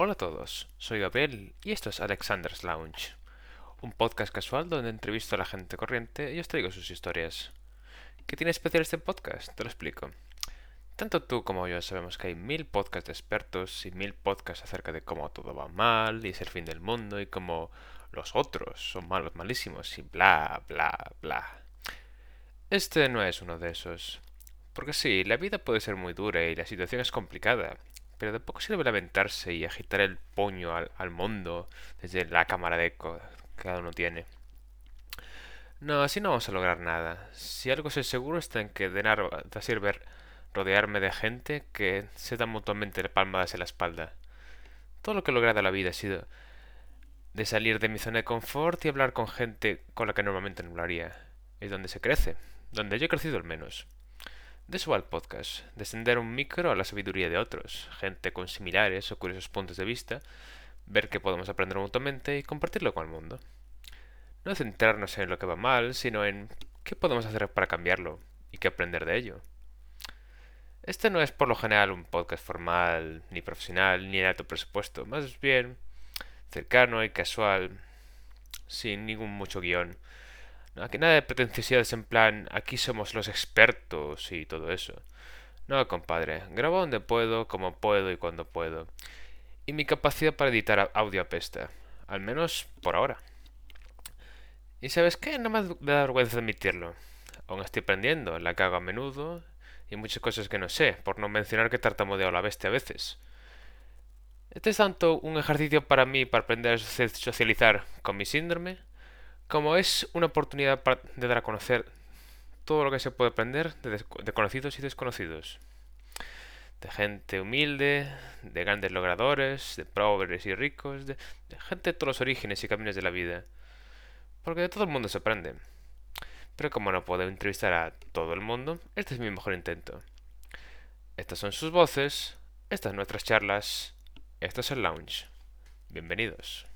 Hola a todos, soy Gabriel y esto es Alexander's Lounge, un podcast casual donde entrevisto a la gente corriente y os traigo sus historias. ¿Qué tiene especial este podcast? Te lo explico. Tanto tú como yo sabemos que hay mil podcasts de expertos y mil podcasts acerca de cómo todo va mal y es el fin del mundo y cómo los otros son malos, malísimos y bla, bla, bla. Este no es uno de esos. Porque sí, la vida puede ser muy dura y la situación es complicada, pero de poco sirve lamentarse y agitar el puño al, mundo desde la cámara de eco que cada uno tiene. No, así no vamos a lograr nada. Si algo soy seguro está en que de nada sirve rodearme de gente que se da mutuamente palmadas en la espalda. Todo lo que he logrado en la vida ha sido de salir de mi zona de confort y hablar con gente con la que normalmente no hablaría. Es donde se crece, donde yo he crecido al menos. De eso va el podcast, descender un micro a la sabiduría de otros, gente con similares o curiosos puntos de vista, ver qué podemos aprender mutuamente y compartirlo con el mundo. No centrarnos en lo que va mal, sino en qué podemos hacer para cambiarlo y qué aprender de ello. Este no es por lo general un podcast formal, ni profesional, ni de alto presupuesto, más bien cercano y casual, sin ningún mucho guion Aquí nada de pretenciosidades en plan, aquí somos los expertos y todo eso. No, compadre, grabo donde puedo, como puedo y cuando puedo. Y mi capacidad para editar audio apesta. Al menos por ahora. Y sabes qué, no me da vergüenza admitirlo. Aún estoy aprendiendo, la cago a menudo y muchas cosas que no sé, por no mencionar que tartamudeo a la bestia a veces. Este es tanto un ejercicio para mí para aprender a socializar con mi síndrome, como es una oportunidad de dar a conocer todo lo que se puede aprender de, conocidos y desconocidos. De gente humilde, de grandes logradores, de pobres y ricos, de, de gente de todos los orígenes y caminos de la vida. Porque de todo el mundo se aprende. Pero como no puedo entrevistar a todo el mundo, este es mi mejor intento. Estas son sus voces, estas nuestras charlas, esto es el lounge. Bienvenidos.